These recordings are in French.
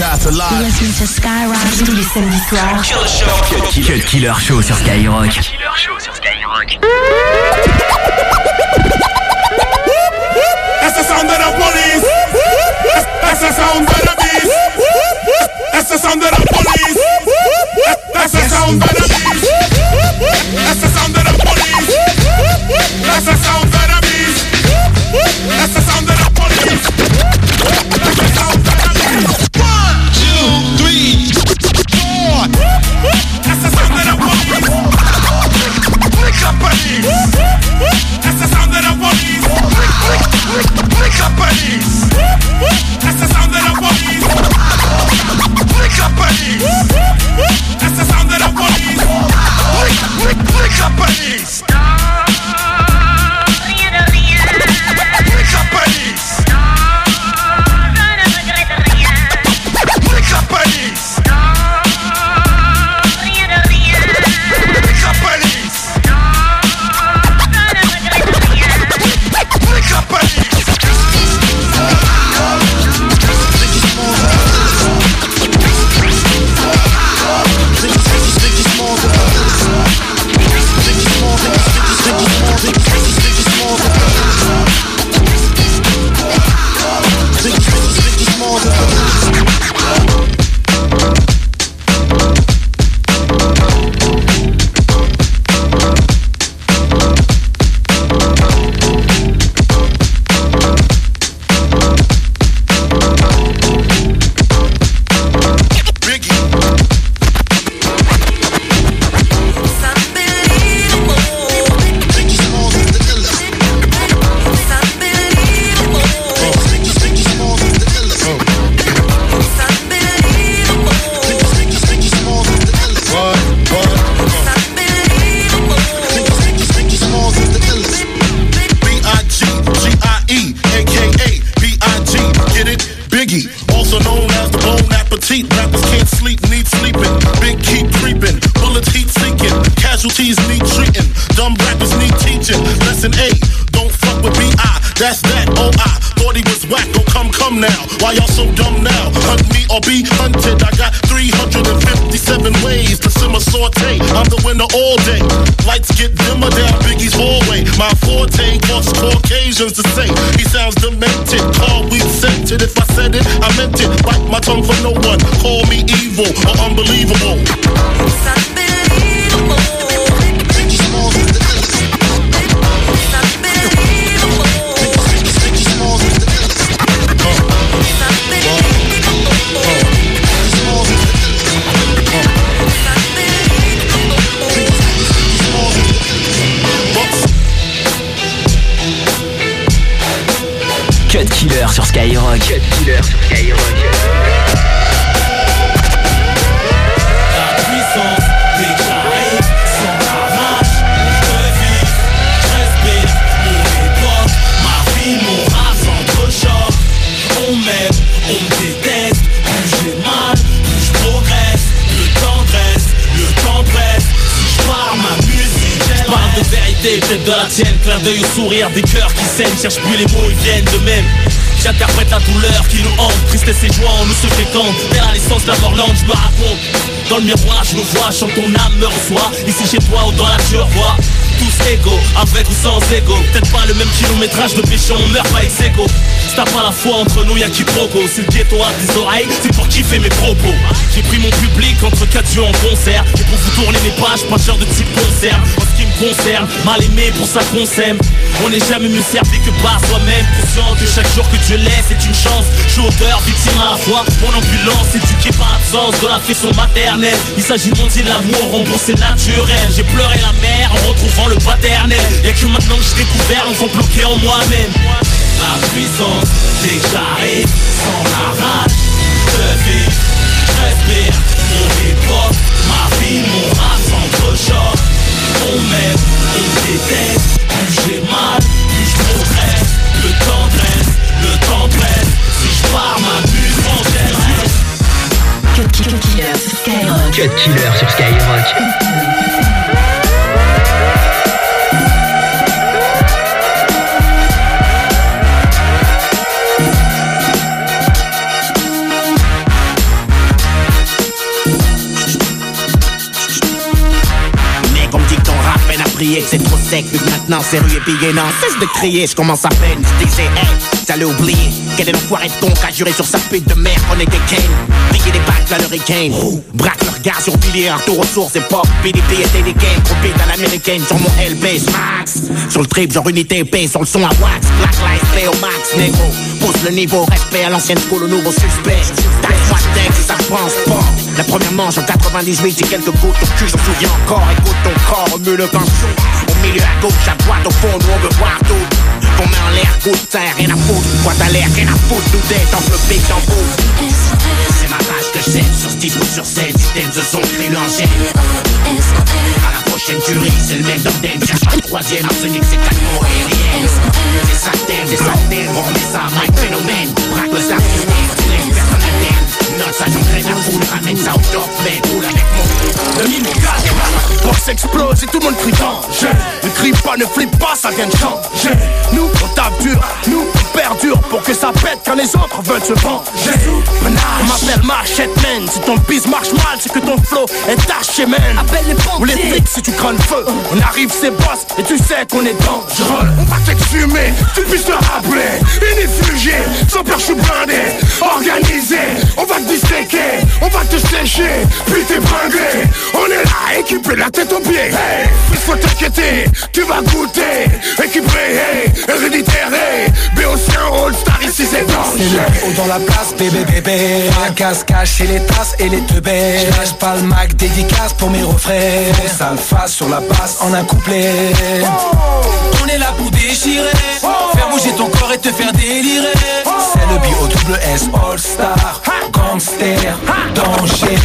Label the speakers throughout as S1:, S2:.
S1: broadcast alive.
S2: Listen to Skyrock tous les samedis soirs.
S3: Cut Killer Show sur Skyrock.
S1: That's the sound of the police? That's the sound of the beast. That's the sound of the police? That's the sound of the beast. That's the sound of the police. That's the sound now. Why y'all so dumb now? Hunt me or be hunted. I got 357 ways to simmer saute. I'm the winner all day. Lights get dimmer down Biggie's hallway. My forte causes Caucasians to say he sounds demented. Call weak scented. If I said it, I meant it. Bite my tongue for no one. Call me evil or unbelievable.
S3: Skyrock. Killer
S4: de la tienne. Clin d'œil au sourire des cœurs qui saignent, cherche plus les mots, ils viennent de même. J'interprète la douleur qui nous hante, tristesse et joie en nous se fréquentent. Vers la naissance, mort lente, je me raconte. Dans le miroir, je me vois, chante ton âme me reçoit. Ici chez toi ou dans la tu revois. Tous égaux, avec ou sans ego. Peut-être pas le même kilométrage de péché, on meurt pas ex. Si t'as pas la foi entre nous, y'a qui proco. C'est le ghetto à des oreilles, c'est pour kiffer mes propos. J'ai pris mon public entre quatre yeux en concert. Et pour vous tourner mes pages, pas cher de type concert. Mal aimé pour ça qu'on s'aime. On n'est jamais mieux servi que par soi-même. Conscient que chaque jour que Dieu laisse est une chance. Je suis auteur, victime à la fois. Mon ambulance éduquée par l'absence de l'affection maternelle. Il s'agit de monter l'amour, remboursé naturel. J'ai pleuré la mer en retrouvant le paternel. Y'a que maintenant que j'ai découvert l'enfant bloqué en moi-même. La puissance, j'arrive, sans la rage de. Je respire mon hip-hop, ma vie, mon s'entrechoque. On m'aime, on déteste, plus j'ai mal, plus je progresse. Le temps dresse, le temps presse. Si je pars, ma muse m'enchaîne.
S2: Cut Killer sur Skyrock.
S3: Cut Killer sur Skyrock.
S5: Sec, vu que maintenant c'est rue et billet. Non, cesse de crier, je commence à peine, je disais, hey, t'allais oublier. Quel est l'enfoiré de con qu'a juré sur sa pute de merde qu'on était Kane. Piquer des bacs, là, l'hurricane. Braque le regard sur pilier, un tour aux et pop. PDP était des games, trop vite à l'américaine, sur mon LB, max. Sur le trip, genre unité épée, sur le son à wax. Black light, play au max, négro. Pousse le niveau, respect à l'ancienne school, au nouveau suspect. Taxe-moi texte, ça pense pas. La première manche en 98, j'ai quelques gouttes au cul, j'en souviens encore. Écoute ton corps, remue le vent chaud. Au milieu à gauche, à droite, au fond, nous on veut voir tout. Qu'on met en l'air, coup de terre, rien à foutre. Boîte à l'air, rien à foutre, tout est enveloppé dans vous. C'est ma rage que j'aime sur titre ou sur scène. Système de son mélangé. À la prochaine tuerie, c'est le mec d'Orden. Cherche pas le troisième, arsenic, c'est mots aériens. C'est ça thème, c'est ça. On remet ça, Mike Phénomène. Braque le Note ça, j'entraîne la foule, ramène ça au top, mec. Roule avec mon. Le mine
S6: Box explose et tout le monde crie danger. Ne crie pas, ne flippe pas, ça vient de changer. Nous on tape dur, nous on perdure Pour que ça pète quand les autres veulent se venger. On m'appelle Machette Man. Si ton bis marche mal, c'est que ton flow est taché man.
S7: Appelle les
S6: Ou les
S7: pompiers.
S6: flics si tu crains le feu. On arrive c'est boss et tu sais qu'on est dangereux. On va t'exhumer, tu puisses te rappeler. Inifugé, sans perche ou blindé Organisé, on va te On va te sécher, puis t'épingler. On est là, équipé la tête aux pieds faut t'inquiéter, tu vas goûter. Héréditaire, hey Béotien, All-Star, ici c'est
S8: C'est
S6: danger
S8: le haut dans la place, bébé bébé. Un casse caché les tasses et les teubés. Je lâche pas le Mac, dédicace pour mes refrains. Sale face sur la basse en un couplet.
S7: On est là pour déchirer, faire bouger ton corps et te faire délirer.
S8: C'est le bio double S All Star Gangster, danger.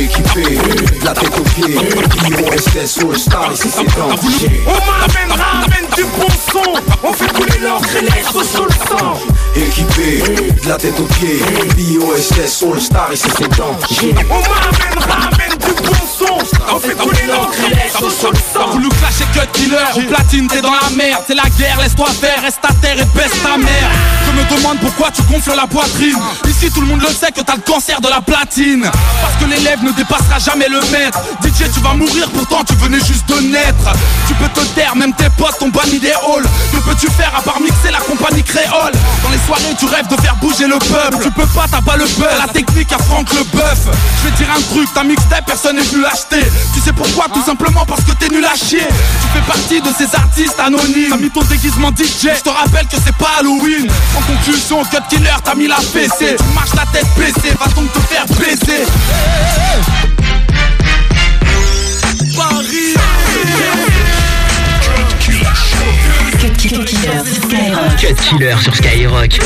S9: Équipé, de la tête aux pieds. IOSS C'est
S6: On m'amène, ramène du bon son. On fait couler l'encre et les sauces sur le sang.
S9: Équipé, de la tête aux pieds. IOSS All Star, ici c'est danger
S6: On m'amène, ramène du bon son. On fait couler l'encre et les sauces sur le
S4: T'as
S6: sang
S4: voulu clasher cut killer. Au platine t'es dans la merde. C'est la guerre laisse-toi faire. Reste à terre et baisse ta mère. Je me demande pourquoi tu gonfles la poitrine Ici tout le monde le sait que t'as le cancer de la platine. Parce que l'élève ne dépassera jamais le maître. DJ tu vas mourir pourtant tu venais juste de naître. Tu peux te taire même tes potes t'ont banni des halls. Que peux-tu faire à part mixer la compagnie créole? Dans les soirées tu rêves de faire bouger le peuple. Tu peux pas t'as pas le buzz. La technique à Franck le bœuf. Je vais dire un truc ta mixtape personne n'est venu l'acheter Tu sais pourquoi? Tout simplement parce que t'es nul à chier. Tu fais partie de ces artistes anonymes. T'as mis ton déguisement DJ Je te rappelle que c'est pas Halloween. En conclusion Cut Killer t'as mis la PC Tu marches la tête baissée Va donc te faire baiser Paris
S2: Cut Killer Skyrock?
S3: Cut Killer sur Skyrock?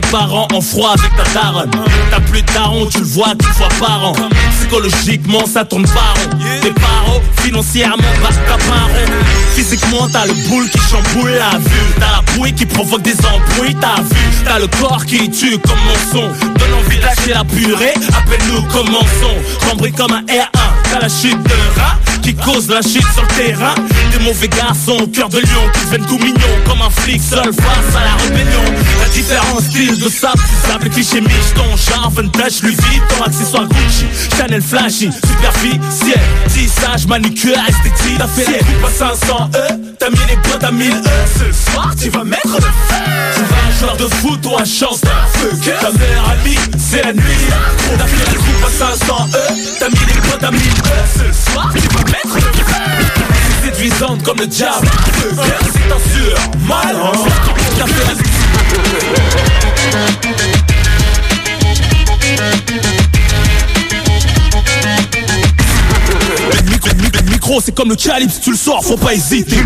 S4: Tes parents, en froid avec ta daronne. T'as plus de daron, tu le vois qu'une fois par an Psychologiquement ça tourne pas rond. Tes parents, financièrement, t'as pas rond. Physiquement t'as le boule qui chamboule la vue. T'as la bouille qui provoque des embrouilles, t'as vu. T'as le corps qui tue comme mon son. Donne envie de lâcher la purée, appelle-nous commençons. Cambré comme un R1, t'as la chute de rat qui cause la chute sur le terrain. Des mauvais garçons, cœur de lion qui deviennent tout mignons Comme un flic seul face à la rébellion La différence style de sable, sable, cliché miche Ton genre vintage, Louis Vuitton, accessoire Gucci Chanel flashy, superficiel. Tissage, manucure, esthétique. Coupes à 500 E T'as mis les potes à 1000 E. Ce soir tu vas mettre le feu. Tu vas un joueur de foot ou un chance Ta meilleure amie, c'est la nuit. T'as fait la coupe à 500 E T'as mis les potes à 1000 E. Ce soir tu vas mettre le feu. Séduisante comme le diable. C'est un sûr. Malin T'as fait la micro, c'est comme le calibre, tu le sors, faut pas hésiter.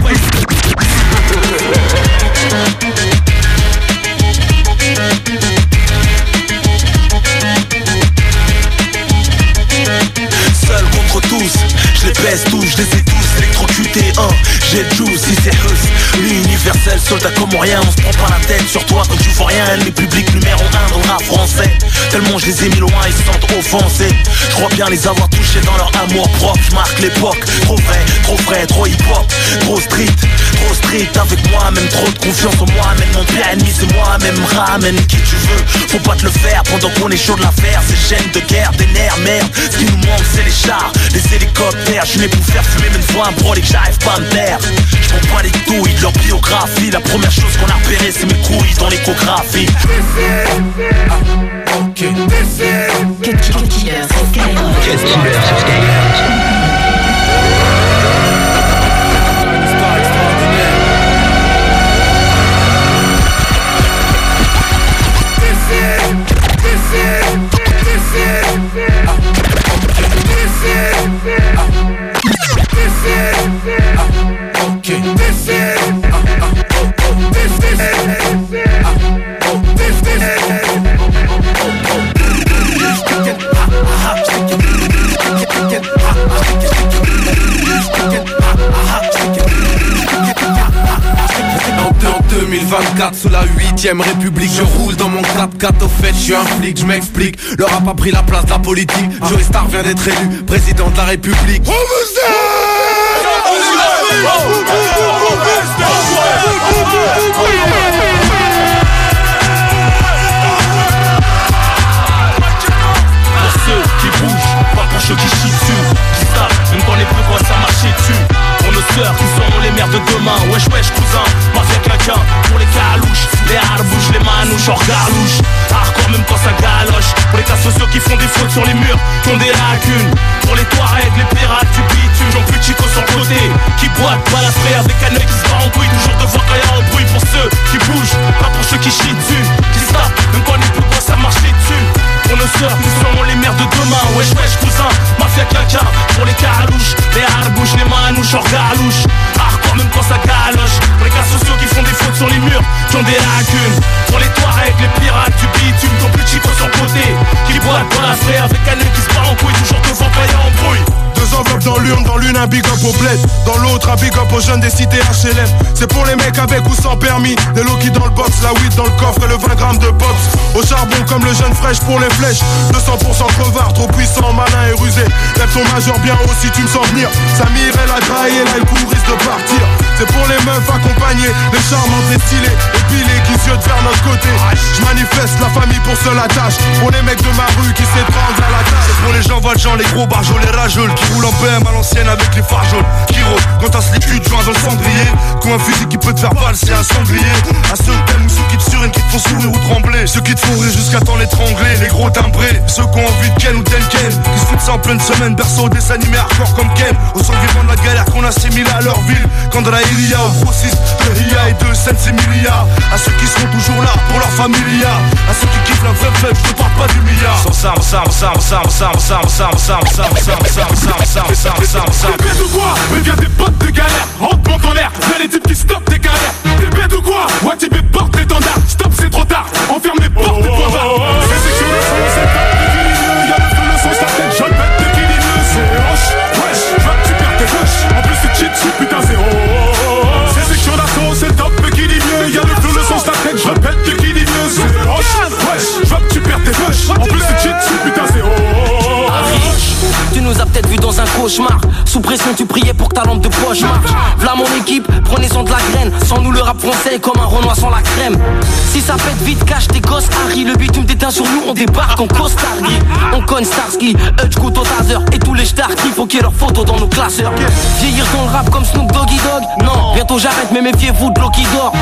S10: Seul contre tous, je les baisse tous, je les ai tous électrocutés. Hein. J'ai le juice, si c'est us, l'universel
S2: soldat comme rien, on se prend pas la tête sur toi quand tu vois rien. Les publics numéro 1 dans le rap français. Tellement je les ai mis loin, ils se sentent offensés. Je crois bien les avoir touchés dans leur amour propre. Je marque l'époque, trop vrai, trop frais, trop hip hop, trop street, trop street avec moi, même trop de confiance en moi, même mon pire ennemi c'est moi, même ramène qui tu veux. Faut pas te le faire pendant qu'on est chaud de l'affaire. C'est chaîne de guerre, des nerfs, merde. Ce qui nous manque c'est les chars, les hélicoptères. Je n'ai pour faire fumer même fois un brol et que j'arrive pas à me taire. Je pas les couilles de leur biographie. La première chose qu'on a repéré c'est mes couilles dans l'échographie.
S11: is, uh, this
S12: is, uh, okay, this
S13: is. 2024 sous la 8ème République Je roule dans mon 4x4 au fait je suis un flic Je m'explique. Le rap a pris la place de la politique. Joey Star vient d'être élu Président de la République.
S4: Pour ceux qui bougent, pas pour ceux qui chient dessus Qui savent, même quand les plus gros ça marcher dessus. Pour nos sœurs qui de demain. Wesh wesh cousin, mafia quelqu'un Pour les calouches, les harbouches, les manouches hors garlouche. Hardcore même quand ça galoche. Pour les cas sociaux qui font des fautes sur les murs Qui ont des lacunes. Pour les Touaregs, les pirates du bitume J'en plus chico sur le côté. Qui boitent, balafré avec un œil qui se bat en couille. Toujours devant quand y'a un bruit pour ceux qui bougent Pas pour ceux qui chient dessus. Qui savent, même quand les plus gros ça marcher dessus pour nos sœurs qui seront les mères de demain. Wesh wesh cousin, mafia quelqu'un Pour les carouches, les harbouches, les manouches hors galouche Hardcore même quand ça galoche. Pour les cas sociaux qui font des fautes sur les murs Qui ont des lacunes. Pour les Touaregs, les pirates du bitume Ton plus chico sur côté. Qui boitent dans la frais avec un œil qui se bat en couille Toujours devant y'a en brouille
S14: Deux enveloppes dans l'urne, dans l'une un big up au bled Dans l'autre un big up aux jeunes des cités HLM C'est pour les mecs avec ou sans permis Des Loki dans le box, la weed dans le coffre et le 20 grammes de pops Au charbon comme le jeune fraîche pour les flèches 200% crevard, trop puissant, malin et rusé Lève ton majeur bien haut si tu me sens venir. Samir elle a graillé, là le coup risque de partir. C'est pour les meufs accompagnées, les charmantes, les stylées Épilées qui se vers notre côté. Je manifeste la famille pour seule attache Pour les mecs de ma rue qui s'étranglent à la tâche.
S13: C'est pour les gens valjean, les gros barjols, les rageuls Qui roulent en BM à l'ancienne avec les phares jaunes Qui rôdent quand t'as slip tu joins dans le cendrier Comme un fusil qui peut te faire valser un sanglier À ceux que t'aimes ou ceux qui te surinent, qui te font sourire ou trembler Ceux qui te font rire jusqu'à temps l'étrangler Les gros timbrés, ceux qui ont envie de Ken ou tel Ken Qui se foutent ça en pleine semaine, berceau des animés hardcore comme Ken Au sang vivant de la galère qu'on assimile à leur ville Quand de la Ilia au grossiste de Ria et de Sensimilia À ceux qui seront toujours là pour leur familia À ceux qui kiffent la vraie fête, je te parle pas du milliard
S4: Sans ça, ça, ça, ça.
S15: Mais viens des potes de galère. Rentre en l'air. Viens les types qui stoppent
S16: Sous pression tu priais pour que ta lampe de poche marche. V'là mon équipe, prenez-en de la graine. Sans nous le rap français comme un renoir sans la crème. Si ça pète vite, cache tes gosses Harry. Le bitume déteint sur nous, on débarque en costardi On conne Starsky, Hutch, Couteau, Taser Et tous les stars qui faut qu'il leurs photos dans nos classeurs. Vieillir dans le rap comme Snoop Doggy Dogg. Non, bientôt j'arrête mais méfiez-vous de l'eau qui dort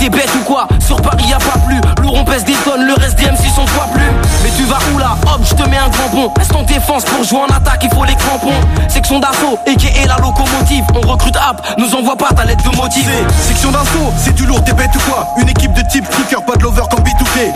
S16: T'es bête ou quoi Sur Paris y a pas plus. Lourd on pèse des tonnes, le reste des MC sont fois plus. Mais tu vas où là Hop, je te mets un grand pont Reste en défense pour jouer en attaque, il faut les crampons. Section d'assaut, et qui est la locomotive. On recrute app, nous envoie pas ta lettre de motive.
S17: Section d'assaut, c'est du lourd, t'es bête ou quoi Une équipe de type kicker, pas de lover comme B2K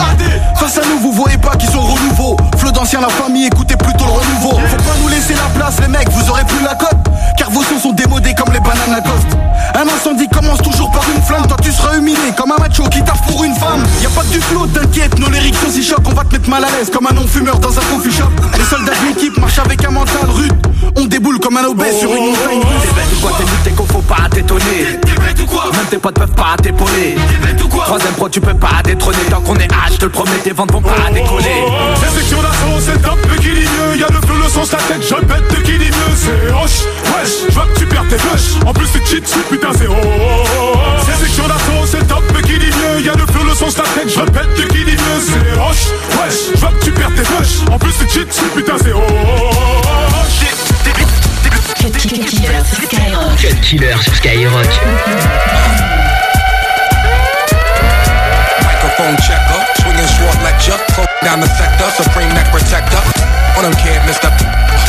S17: Face à nous, vous voyez pas qu'ils sont renouveau Flot d'ancien, la famille, écoutez plutôt le renouveau. Faut pas nous laisser la place, les mecs, vous aurez plus la cote. Car vos sons sont démodés comme les bananes Lacoste Un incendie commence toujours par une flamme Toi seras humilié comme un macho qui taffe pour une femme. Y a pas que du flot, t'inquiète, nos lyrics sont si chocs On va te mettre mal à l'aise comme un non-fumeur dans un coffee shop. Les soldats de l'équipe marchent avec un mental rude. On déboule comme un obèse sur une montagne russe.
S18: T'es bête ou quoi T'es qu'on faut pas t'étonner
S17: T'es bête ou quoi
S18: Même tes potes peuvent pas t'épauler. Troisième pro tu peux pas détrôner. Tant qu'on est H, je te le promets tes ventes vont pas décoller.
S15: C'est section d'assaut, c'est top, mais mieux Y'a le feu, le sens, la tête, je pète, de qui dit mieux C'est hoche, wesh, je vois que tu perds tes flèches En plus c'est cheat, c'est putain c'est oh, oh, oh. C'est section d'assaut, c'est top, mais qui dit mieux Y'a le feu, le sens, la tête, je pète, de qui dit mieux C'est hoche, wesh, je vois que tu perds tes flèches En plus c'est cheat, c'est putain c'est oh, oh, oh.
S13: Cut Killer sur Skyrock.
S19: Microphone checker, swinging sword lecture, float down the sector, supreme neck protector. On them kid, Mr.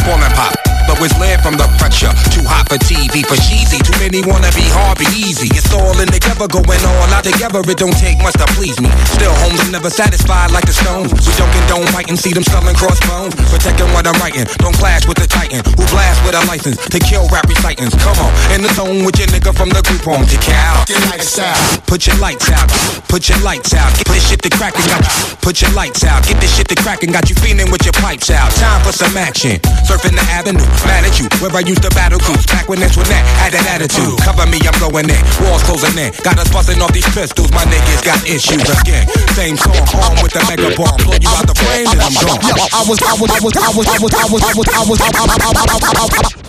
S19: Ballin' pop. But was led from the pressure. Too hot for TV, for cheesy. Too many wanna be hard, be easy. It's all in the together, going all out together. It don't take much to please me. Still, homes are never satisfied like the stones. We don't condone fighting, see them selling crossbones. Protecting what I'm writing. Don't clash with the titan who blast with a license to kill rap recitants. Come on, in the zone with your nigga from the group home to cow. Put your lights out. Put your lights out. Get this shit to crackin', got you. Put your lights out. Get this shit to crackin', got you feeling with your pipes out. Time for some action. Surfing the avenue, mad at you. Where I used to battle cruise. Back when Antoinette had that attitude. Cover me, I'm going in. Walls closing in. Got us busting off these pistols. My niggas got issues again. Same song, armed with the mega bomb. Blow you out the frame and I'm gone.
S20: Yo, I was, I was, I was, I was, I was, I was, I was, I was,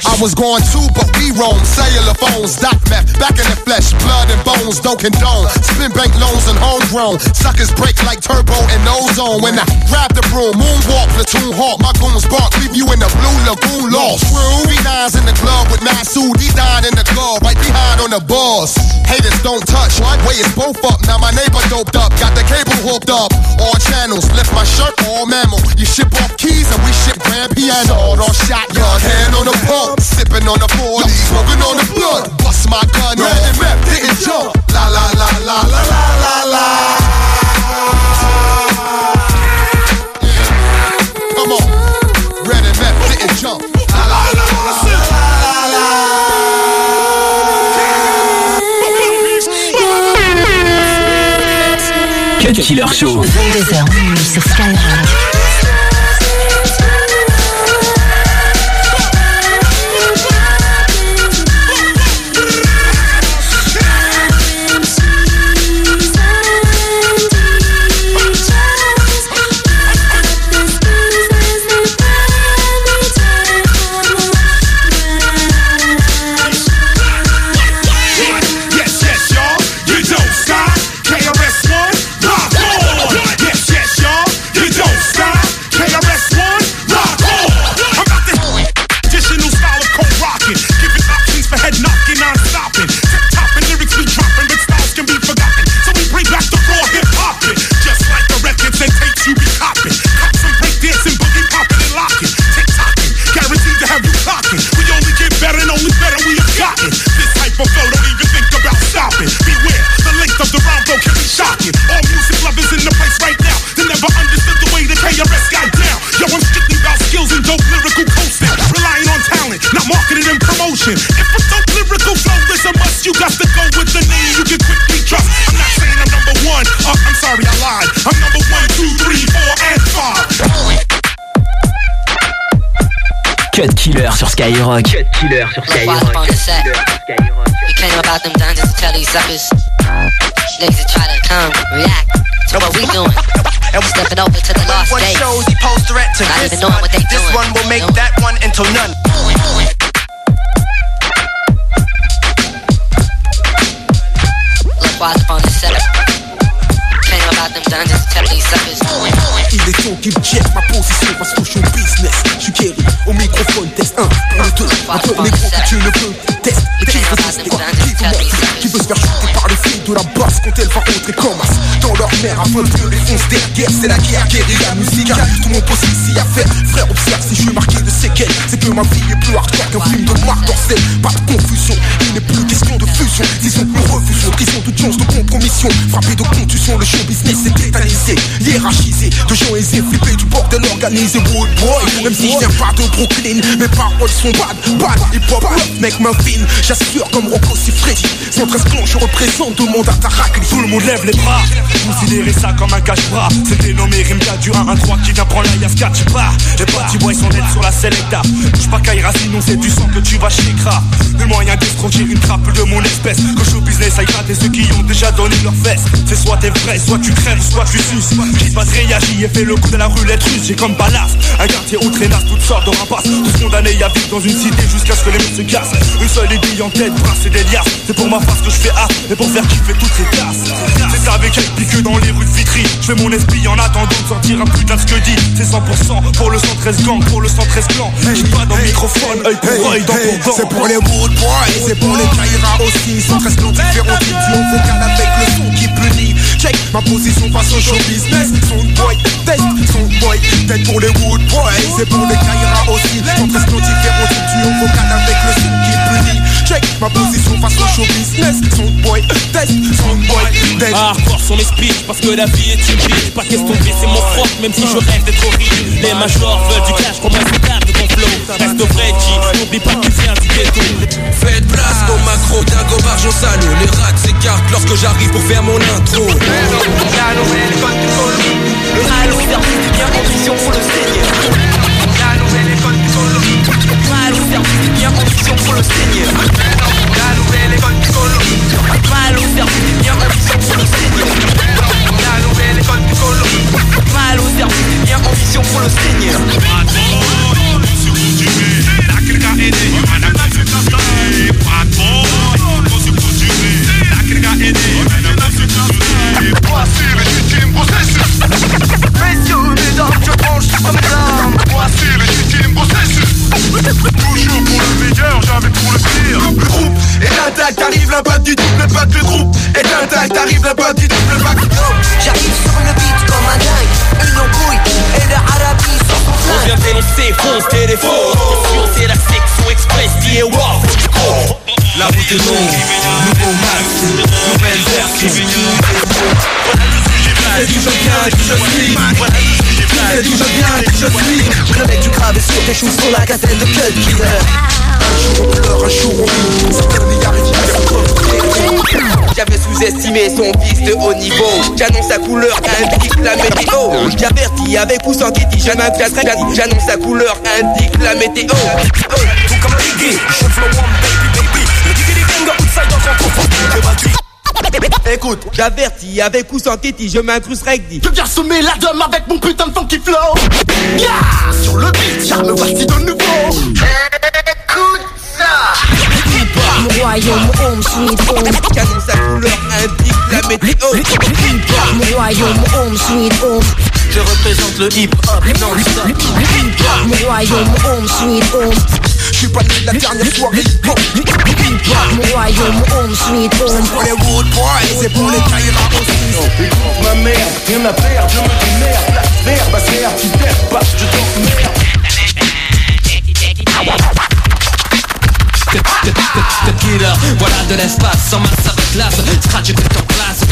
S20: I was, going too, but we roam. Cellular phones, doc meth, back in the flesh, blood and bones, don't condone. Spin bank loans and homegrown. Suckers break like turbo and ozone. When I grab the broom, moonwalk, platoon hawk, my goons bark, leave you in the blue lagoon lost. Three nines in the glove with Masood, he died in the glove, right behind on the boss. Haters don't touch, way is both up. Now my neighbor doped up, got the cable hooked up. All channels, lift my shirt, all mammal. You ship off keys and we ship grand piano. Sawed off shotgun, hand on the pump, sipping on the 40, smoking on the blood. Bust my gun, red and map, didn't jump.
S3: Killer Show.
S13: 22h minuit sur.
S3: Sur Skyrock. Cut Killer sur
S21: Watch
S3: Skyrock.
S21: up on the set. We came about them dungeons to tell these suckers. Niggas that try to come, react to what we doing. Stepping over to the lost
S22: One
S21: days.
S22: shows he posed threat to
S21: Not
S22: this
S21: even knowing
S22: one.
S21: what they
S22: This
S21: doing.
S22: one will make that one into none.
S21: Look, watch up on the set. Came about them dungeons to tell these suckers.
S23: Il est temps qu'il check ma position parce que je suis au business. Je suis Kerry, au microphone, test 1 I don't make what you look mère afin de mieux les C'est la guerre, guérilla musicale. Tout mon poste ici à faire. Frère, observe si je suis marqué de séquelles. C'est que ma vie est plus hardcore qu'un film de Marc Dorcel. Pas de confusion, il n'est plus question de fusion. Disons que nous refusons, prison toute chance de compromission. Frappé de contusion, le show business est tétanisé, hiérarchisé. De gens aisés, flippés du bordel organisé. Wood boy, même si je viens pas de Brooklyn, mes paroles sont bad, bad. Hip hop, mec, ma fine. J'assure comme Rocco Siffredi. 113 clans, je représente, demande à Tarakli.
S13: Tout le monde lève les bras Considérez ça comme un cache-bras. C'est dénommé Rimka du 1-1-3 qui vient prendre la Yaska Tu pars. Les petits boys sont nets sur la Selecta. Bouge pas Kaira sinon c'est du sang que tu vas chez Kra. Le moyen d'escroquer une trappe de mon espèce. Que show business aille gratter ceux qui ont déjà donné leurs fesses. C'est soit t'es vrai, soit tu crèves, soit tu suces. Qui passe réagit et fait le coup de la roulette russe. J'ai comme ballast Un quartier où traînasse toutes sortes de rapaces. Tous condamnés à vivre dans une cité jusqu'à ce que les mecs se cassent. Une seule aiguille en tête, brasser des liasses. C'est pour ma face que je fais A Et pour faire kiffer toutes ces classes. C'est avec pique dans les rues de Vitry Je fais mon esprit en attendant de sortir un putain de ce que dit C'est 100% pour le 113 gang, pour le 113 clan J'suis pas dans le microphone, œil pour œil, dent pour
S23: C'est pour les wood boys, c'est pour les Kaira aussi. Sont très différents types on vocal avec le son qui punit. Check ma position face au show business. Son boy, test, son boy, tête pour les wood boys, c'est pour les Kaira aussi. Sont très différents types on vocal avec le son qui punit. Check ma position face au show business. Son boy, test, son boy, test.
S4: Hardcore sur mes speeches parce que la vie est une bitch. Pas question de baisser mon froc même si je rêve d'être horrible. Les majors veulent du cash comme un citable de ton flow. Reste vrai G, n'oublie pas que tu viens du ghetto.
S24: Faites place au macro, dingo barge au salaud. Les rats s'écartent lorsque j'arrive pour faire mon intro.
S16: L'auberge du bien ambition pour le Seigneur La nouvelle école du bien ambition pour le Seigneur. La nouvelle école du solo À l'auberge du bien ambition pour le Seigneur. La nouvelle école du solo À l'auberge du bien ambition pour le Seigneur.
S1: Messieurs, mesdames, je
S24: arrive l'impact du double pack Le groupe. Est intact, arrive l'impact du double pack
S16: J'arrive sur le beat comme un dingue. Une embrouille et le Arabie sur son
S4: On
S16: flingue
S4: vient dénoncer, fonce téléphone Attention, c'est la section express qui est wow
S24: La route est longue, nouveau max, nouvelle version. Je suis C'est d'où je viens, je suis
S16: Le mec du gravé sur tes choux sur la casette de Cut Killer
S23: Un jour on pleure, un jour on rit. Certains.
S16: J'avais sous-estimé son fils de haut niveau. J'annonce sa couleur, indique la météo. J'avertis avec ou sans Kitty, j'aime un J'annonce sa couleur, indique la météo.
S24: Tout comme Biggie, je flow
S16: Écoute, j'avertis avec ou sans Kitty, je m'incruste rugby
S23: Je viens semer la dame avec mon putain de funky flow. Yeah, sur le beat, me voici de nouveau. Écoute ça.
S16: Mon royaume home sweet home J'annonce sa couleur, indique la météo Mon royaume home sweet home
S4: Je représente le hip-hop non-stop
S16: Mon royaume home sweet home
S23: Je suis pas né de la dernière soirée.
S16: Mon royaume home sweet home
S23: Pour les wood boys et pour les Kaira aussi.
S6: Ma mère, rien à perdre, je me démerde La verbe à serre, tu perds pas, je t'emmerde
S7: Killer, voilà de l'espace sans masse avec classe Scratch que en place,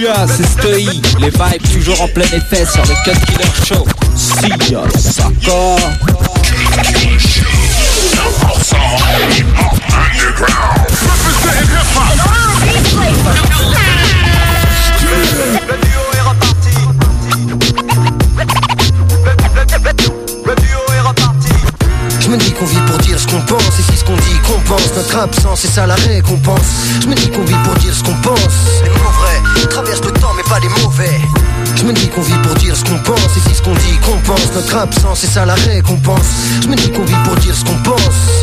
S18: C'est Stoi, les vibes toujours en plein effet sur le Cut Killer Show. Si ya saka.
S25: Je me dis qu'on vit pour dire ce qu'on pense Et si ce qu'on dit qu'on pense Notre absence c'est ça la récompense Je me dis qu'on vit pour dire ce qu'on pense Traversent le temps mais pas les mauvais. Je me dis qu'on vit pour dire ce qu'on pense Et si ce qu'on dit qu'on pense Notre absence c'est ça la récompense Je me dis qu'on vit pour dire ce qu'on pense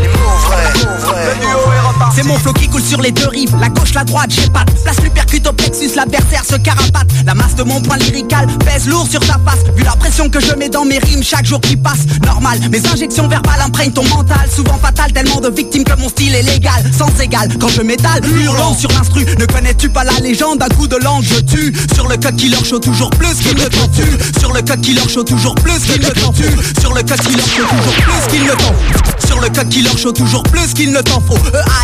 S26: C'est mon flow qui coule sur les deux rives, la gauche, la droite, j'ai pas Place. Lui percute au plexus, l'adversaire se carapate La masse de mon point lyrical pèse lourd sur ta face. Vu la pression que je mets dans mes rimes chaque jour qui passe. Normal, mes injections verbales imprègnent ton mental. Souvent fatal, tellement de victimes que mon style est légal. Sans égal, quand je m'étale, hurlant sur l'instru. Ne connais-tu pas la légende, d'un coup de langue je tue. Sur le code killer show toujours plus qu'il ne t'en Sur le code killer show toujours plus qu'il ne t'en Sur le code killer show toujours plus qu'il ne t'en Sur le code killer show toujours plus qu'il ne t'en faut.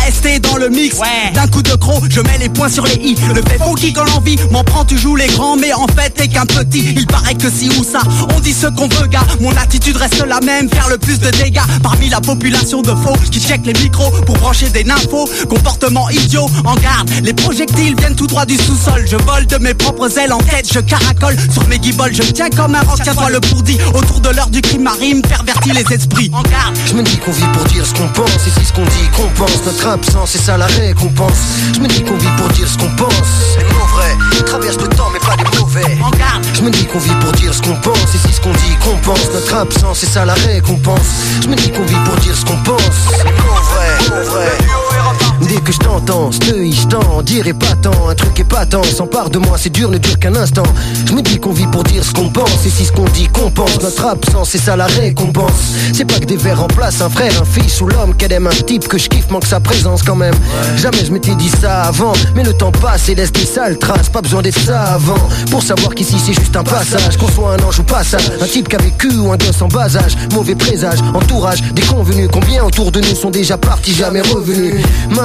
S26: EAST dans le mix. D'un coup de croc je mets les points sur les i. Le fait funky quand l'envie m'en prend tu joues les grands. Mais en fait t'es qu'un petit. Il paraît que si ou ça on dit ce qu'on veut gars. Mon attitude reste la même Faire le plus de dégâts. Parmi la population de faux Qui check les micros pour brancher des nymphos. Comportement idiot en garde. Les projectiles viennent tout droit du sous-sol. Je vole de mes propres ailes en tête Je caracole sur mes guibolles Je tiens comme un roc Tiens-toi le pourdi Autour de l'heure du crime marine Pervertit les esprits. En garde.
S25: Je me dis qu'on vit pour dire ce qu'on pense Si ce qu'on dit qu'on pense. Notre absence c'est ça la récompense. Je me dis qu'on vit pour dire ce qu'on pense. Les mots vrais traversent le temps mais pas les mauvais.
S26: En garde.
S25: Je me dis qu'on vit pour dire ce qu'on pense. Et si ce qu'on dit qu'on pense. Notre absence c'est ça la récompense. Je me dis qu'on vit pour dire ce qu'on pense. Les mots vrais, mots vrais Dès que je t'entends, steuille, je t'en dirai pas tant Un truc épatant, s'empare de moi, c'est dur, ne dure qu'un instant. Je me dis qu'on vit pour dire ce qu'on pense Et si ce qu'on dit qu'on pense, notre absence, c'est ça la récompense. C'est pas que des vers remplacent un frère, un fils ou l'homme. Qu'elle aime un type que je kiffe, manque sa présence quand même. Jamais je m'étais dit ça avant Mais le temps passe et laisse des sales traces. Pas besoin d'être savant Pour savoir qu'ici c'est juste un passage. Qu'on soit un ange ou passage Un type qui a vécu ou un gosse en bas âge. Mauvais présage, entourage, déconvenu Combien autour de nous sont déjà partis, jamais revenus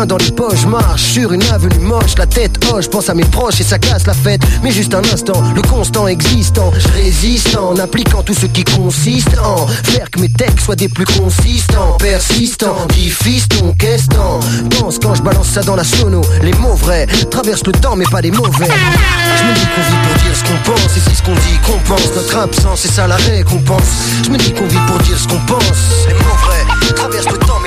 S25: dans les poches, marche sur une avenue moche La tête hoche, pense à mes proches et ça casse la fête. Mais juste un instant, le constant existant Je résiste en appliquant tout ce qui consiste en Faire que mes textes soient des plus consistants Persistants, dit fiston, qu'est-ce t'en Pense quand je balance ça dans la sono Les mots vrais traversent le temps mais pas les mauvais Je me dis qu'on vit pour dire ce qu'on pense Et si ce qu'on dit qu'on pense. Notre absence c'est ça la récompense Je me dis qu'on vit pour dire ce qu'on pense Les mots vrais traversent le temps mais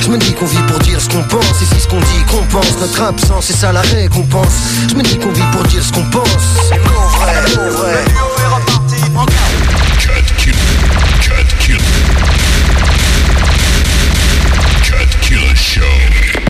S25: je me dis qu'on vit pour dire ce qu'on pense, et c'est ce qu'on dit qu'on pense. Notre absence, c'est ça la récompense. Je me dis qu'on vit pour dire ce qu'on pense. C'est mon vrai, mon vrai. Killer show.